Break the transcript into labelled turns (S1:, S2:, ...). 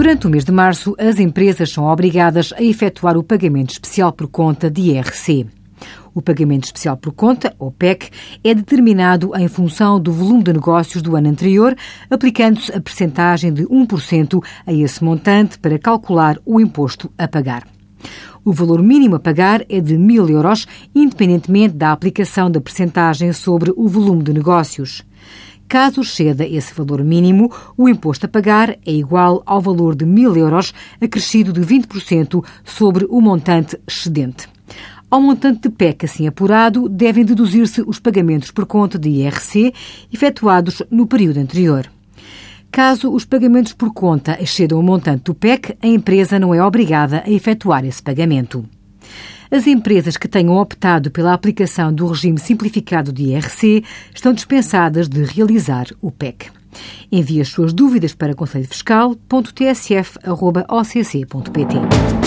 S1: Durante o mês de março, as empresas são obrigadas a efetuar o pagamento especial por conta de IRC. O pagamento especial por conta, ou PEC, é determinado em função do volume de negócios do ano anterior, aplicando-se a percentagem de 1% a esse montante para calcular o imposto a pagar. O valor mínimo a pagar é de 1.000 euros, independentemente da aplicação da percentagem sobre o volume de negócios. Caso exceda esse valor mínimo, o imposto a pagar é igual ao valor de 1.000 euros, acrescido de 20% sobre o montante excedente. Ao montante de PEC assim apurado, devem deduzir-se os pagamentos por conta de IRC efetuados no período anterior. Caso os pagamentos por conta excedam o montante do PEC, a empresa não é obrigada a efetuar esse pagamento. As empresas que tenham optado pela aplicação do regime simplificado de IRC estão dispensadas de realizar o PEC. Envie as suas dúvidas para conselhofiscal.tsf.occ.pt.